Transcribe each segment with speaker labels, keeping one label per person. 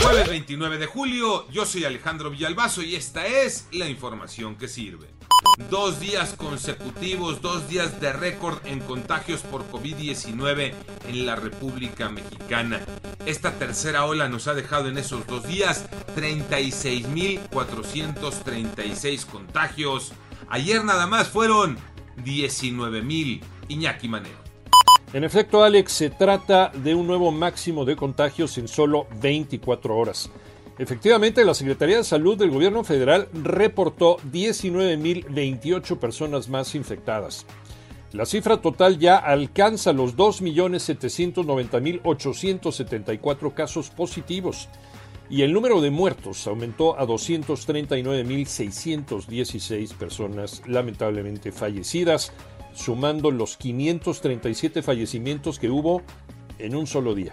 Speaker 1: Jueves 29 de julio, yo soy Alejandro Villalbazo y esta es la información que sirve. Dos días consecutivos, dos días de récord en contagios por COVID-19 en la República Mexicana. Esta tercera ola nos ha dejado en esos dos días 36.436 contagios. Ayer nada más fueron 19.000. Iñaki Manero.
Speaker 2: En efecto, Alex, se trata de un nuevo máximo de contagios en solo 24 horas. Efectivamente, la Secretaría de Salud del Gobierno Federal reportó 19.028 personas más infectadas. La cifra total ya alcanza los 2.790.874 casos positivos y el número de muertos aumentó a 239.616 personas lamentablemente fallecidas, sumando los 537 fallecimientos que hubo en un solo día.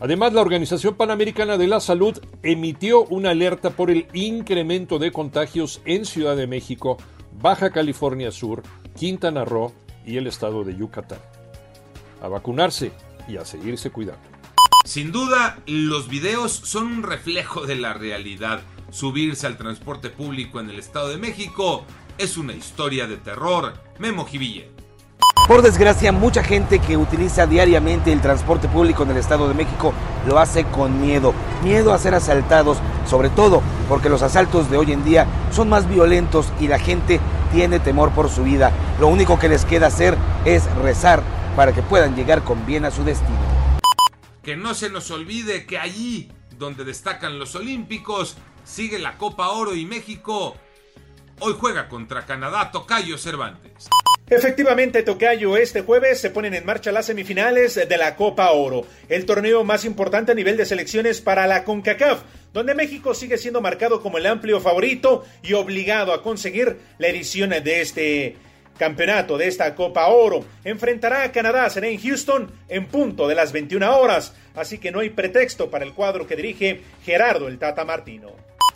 Speaker 2: Además, la Organización Panamericana de la Salud emitió una alerta por el incremento de contagios en Ciudad de México, Baja California Sur, Quintana Roo y el estado de Yucatán. A vacunarse y a seguirse cuidando.
Speaker 1: Sin duda, los videos son un reflejo de la realidad. Subirse al transporte público en el Estado de México es una historia de terror. Memo Jiville.
Speaker 3: Por desgracia, mucha gente que utiliza diariamente el transporte público en el Estado de México lo hace con miedo. Miedo a ser asaltados, sobre todo porque los asaltos de hoy en día son más violentos y la gente tiene temor por su vida. Lo único que les queda hacer es rezar para que puedan llegar con bien a su destino.
Speaker 1: Que no se nos olvide que allí donde destacan los Olímpicos sigue la Copa Oro y México hoy juega contra Canadá Tocayo Cervantes.
Speaker 4: Efectivamente, Tocayo, este jueves se ponen en marcha las semifinales de la Copa Oro, el torneo más importante a nivel de selecciones para la CONCACAF, donde México sigue siendo marcado como el amplio favorito y obligado a conseguir la edición de este campeonato, de esta Copa Oro. Enfrentará a Canadá, será en Houston en punto de las 21 horas, así que no hay pretexto para el cuadro que dirige Gerardo el Tata Martino.